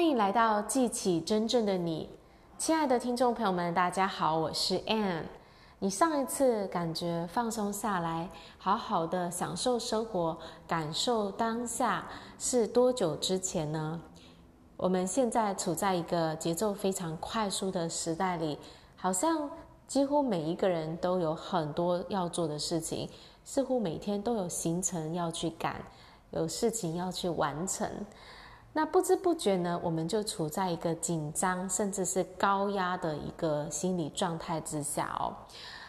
欢迎来到记起真正的你，亲爱的听众朋友们，大家好，我是 Ann。你上一次感觉放松下来，好好的享受生活，感受当下是多久之前呢？我们现在处在一个节奏非常快速的时代里，好像几乎每一个人都有很多要做的事情，似乎每天都有行程要去赶，有事情要去完成。那不知不觉呢，我们就处在一个紧张甚至是高压的一个心理状态之下哦。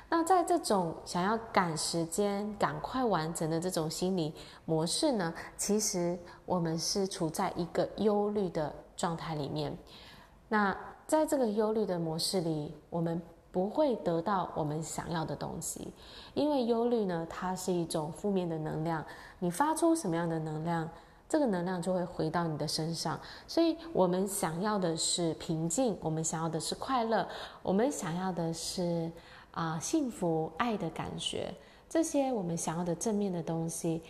那在这种想要赶时间、赶快完成的这种心理模式呢，其实我们是处在一个忧虑的状态里面。那在这个忧虑的模式里，我们不会得到我们想要的东西，因为忧虑呢，它是一种负面的能量。你发出什么样的能量？这个能量就会回到你的身上，所以我们想要的是平静，我们想要的是快乐，我们想要的是啊、幸福、爱的感觉。这些我们想要的正面的东西，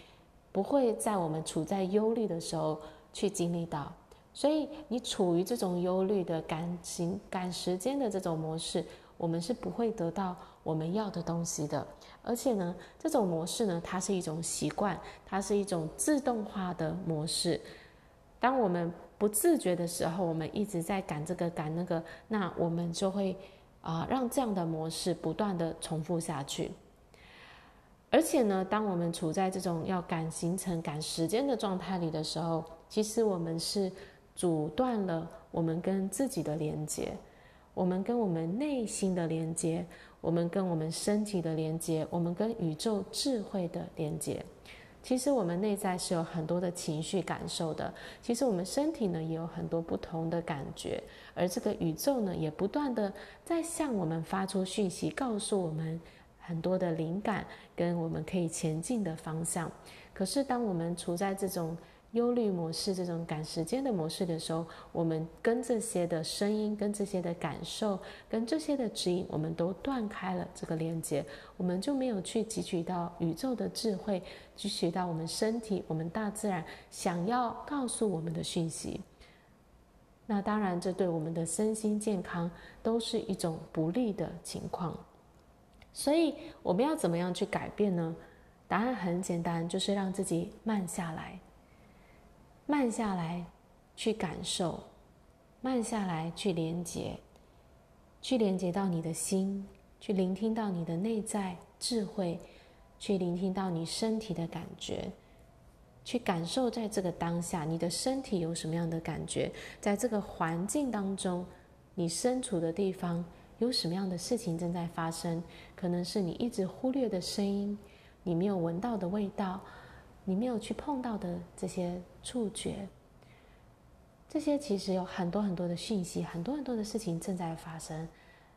不会在我们处在忧虑的时候去经历到。所以你处于这种忧虑的赶行赶时间的这种模式，我们是不会得到我们要的东西的。而且呢，这种模式呢，它是一种习惯，它是一种自动化的模式。当我们不自觉的时候，我们一直在赶这个赶那个，那我们就会啊、让这样的模式不断的重复下去。而且呢，当我们处在这种要赶行程、赶时间的状态里的时候，其实我们是阻断了我们跟自己的连接，我们跟我们内心的连接。我们跟我们身体的连接，我们跟宇宙智慧的连接。其实我们内在是有很多的情绪感受的。其实我们身体呢也有很多不同的感觉，而这个宇宙呢也不断的在向我们发出讯息，告诉我们很多的灵感跟我们可以前进的方向。可是当我们处在这种忧虑模式，这种赶时间的模式的时候，我们跟这些的声音、跟这些的感受、跟这些的指引，我们都断开了这个连接，我们就没有去汲取到宇宙的智慧，汲取到我们身体、我们大自然想要告诉我们的讯息。那当然，这对我们的身心健康都是一种不利的情况。所以，我们要怎么样去改变呢？答案很简单，就是让自己慢下来。慢下来，去感受；慢下来，去连接；去连接到你的心，去聆听到你的内在智慧，去聆听到你身体的感觉，去感受在这个当下，你的身体有什么样的感觉？在这个环境当中，你身处的地方有什么样的事情正在发生？可能是你一直忽略的声音，你没有闻到的味道。你没有去碰到的这些触觉，这些其实有很多很多的讯息，很多很多的事情正在发生，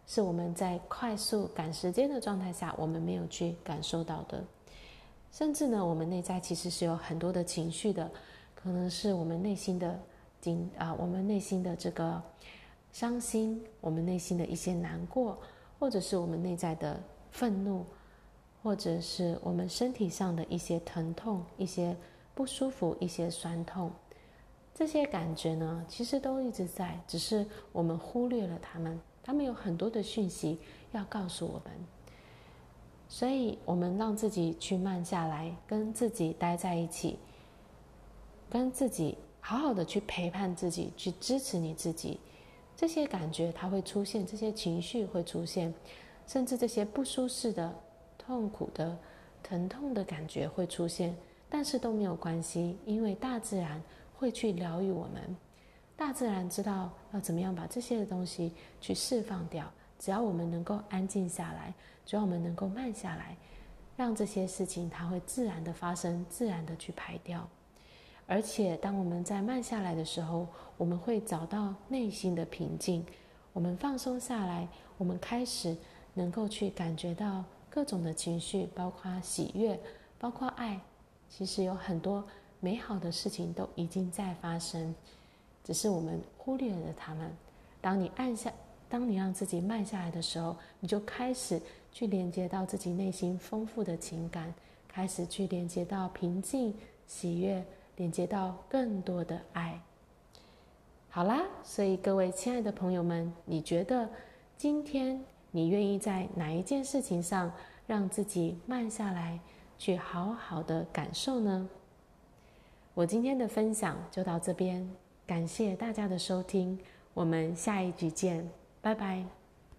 是我们在快速赶时间的状态下，我们没有去感受到的。甚至呢，我们内在其实是有很多的情绪的，可能是我们内心的紧啊，我们内心的这个伤心，我们内心的一些难过，或者是我们内在的愤怒。或者是我们身体上的一些疼痛、一些不舒服、一些酸痛，这些感觉呢，其实都一直在，只是我们忽略了他们。他们有很多的讯息要告诉我们，所以我们让自己去慢下来，跟自己待在一起，跟自己好好的去陪伴自己，去支持你自己。这些感觉它会出现，这些情绪会出现，甚至这些不舒适的。痛苦的、疼痛的感觉会出现，但是都没有关系，因为大自然会去疗愈我们。大自然知道要怎么样把这些的东西去释放掉。只要我们能够安静下来，只要我们能够慢下来，让这些事情它会自然的发生，自然的去排掉。而且，当我们在慢下来的时候，我们会找到内心的平静。我们放松下来，我们开始能够去感觉到。各种的情绪，包括喜悦，包括爱，其实有很多美好的事情都已经在发生，只是我们忽略了它们。当你按下，当你让自己慢下来的时候，你就开始去连接到自己内心丰富的情感，开始去连接到平静、喜悦，连接到更多的爱。好啦，所以各位亲爱的朋友们，你觉得今天你愿意在哪一件事情上让自己慢下来，去好好的感受呢？我今天的分享就到这边，感谢大家的收听，我们下一集见，拜拜。